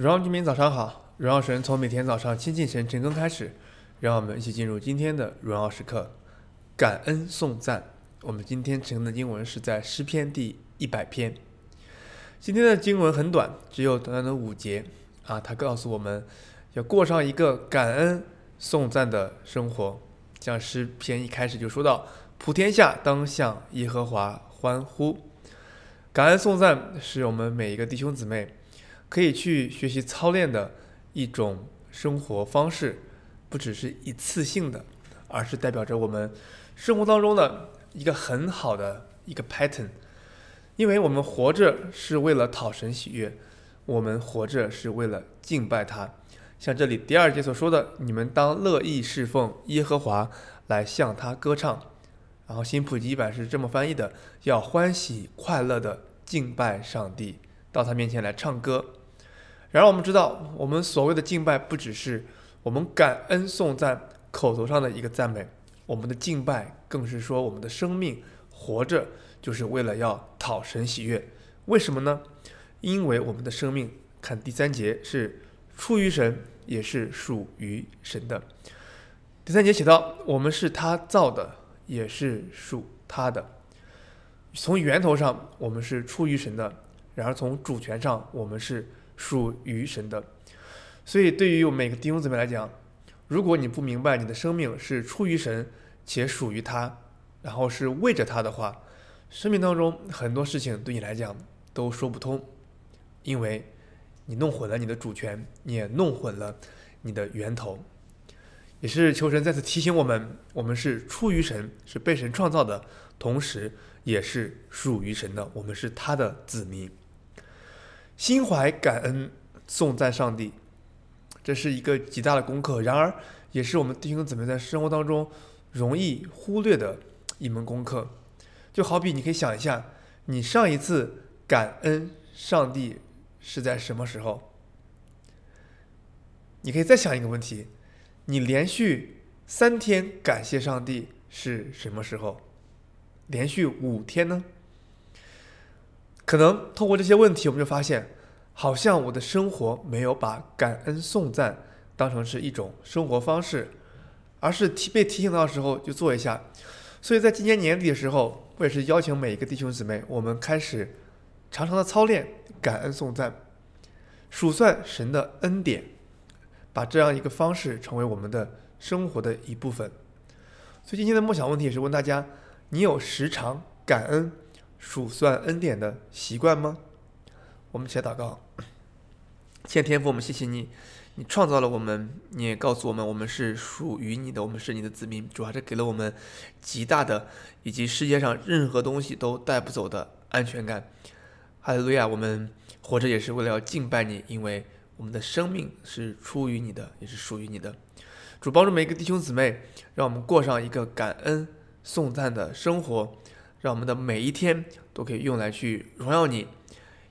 荣耀居民早上好，荣耀神从每天早上亲近神晨更开始，让我们一起进入今天的荣耀时刻，感恩颂赞。我们今天晨的经文是在诗篇第一百篇。今天的经文很短，只有短短的五节啊，它告诉我们要过上一个感恩颂赞的生活。像诗篇一开始就说到：“普天下当向耶和华欢呼。”感恩颂赞是我们每一个弟兄姊妹。可以去学习操练的一种生活方式，不只是一次性的，而是代表着我们生活当中的一个很好的一个 pattern。因为我们活着是为了讨神喜悦，我们活着是为了敬拜他。像这里第二节所说的：“你们当乐意侍奉耶和华，来向他歌唱。”然后新普及版是这么翻译的：“要欢喜快乐的敬拜上帝，到他面前来唱歌。”然而，我们知道，我们所谓的敬拜，不只是我们感恩颂赞口头上的一个赞美，我们的敬拜更是说，我们的生命活着就是为了要讨神喜悦。为什么呢？因为我们的生命，看第三节是出于神，也是属于神的。第三节写到：“我们是他造的，也是属他的。”从源头上，我们是出于神的；然而从主权上，我们是。属于神的，所以对于每个弟兄姊妹来讲，如果你不明白你的生命是出于神且属于他，然后是为着他的话，生命当中很多事情对你来讲都说不通，因为你弄混了你的主权，你也弄混了你的源头。也是求神再次提醒我们，我们是出于神，是被神创造的，同时也是属于神的，我们是他的子民。心怀感恩，颂赞上帝，这是一个极大的功课。然而，也是我们弟兄姊妹在生活当中容易忽略的一门功课。就好比你可以想一下，你上一次感恩上帝是在什么时候？你可以再想一个问题：你连续三天感谢上帝是什么时候？连续五天呢？可能通过这些问题，我们就发现，好像我的生活没有把感恩颂赞当成是一种生活方式，而是提被提醒到的时候就做一下。所以在今年年底的时候，我也是邀请每一个弟兄姊妹，我们开始常常的操练感恩颂赞，数算神的恩典，把这样一个方式成为我们的生活的一部分。所以今天的梦想问题也是问大家：你有时常感恩？数算恩典的习惯吗？我们一起来祷告。亲爱的天父，我们谢谢你，你创造了我们，你也告诉我们，我们是属于你的，我们是你的子民。主啊，这给了我们极大的，以及世界上任何东西都带不走的安全感。哈利路亚！我们活着也是为了要敬拜你，因为我们的生命是出于你的，也是属于你的。主帮助每一个弟兄姊妹，让我们过上一个感恩颂赞的生活。让我们的每一天都可以用来去荣耀你，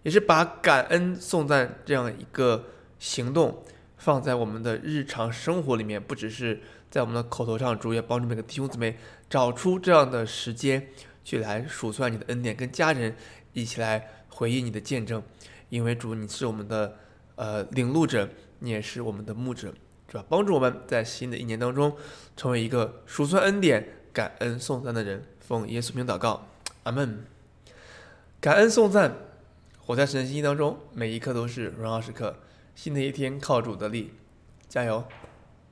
也是把感恩颂赞这样一个行动放在我们的日常生活里面，不只是在我们的口头上，主也帮助每个弟兄姊妹找出这样的时间去来数算你的恩典，跟家人一起来回忆你的见证。因为主你是我们的呃领路者，你也是我们的牧者，是吧？帮助我们在新的一年当中成为一个数算恩典、感恩颂赞的人。奉耶稣名祷告，阿门。感恩颂赞，活在神的心意当中，每一刻都是荣耀时刻。新的一天靠主得力，加油！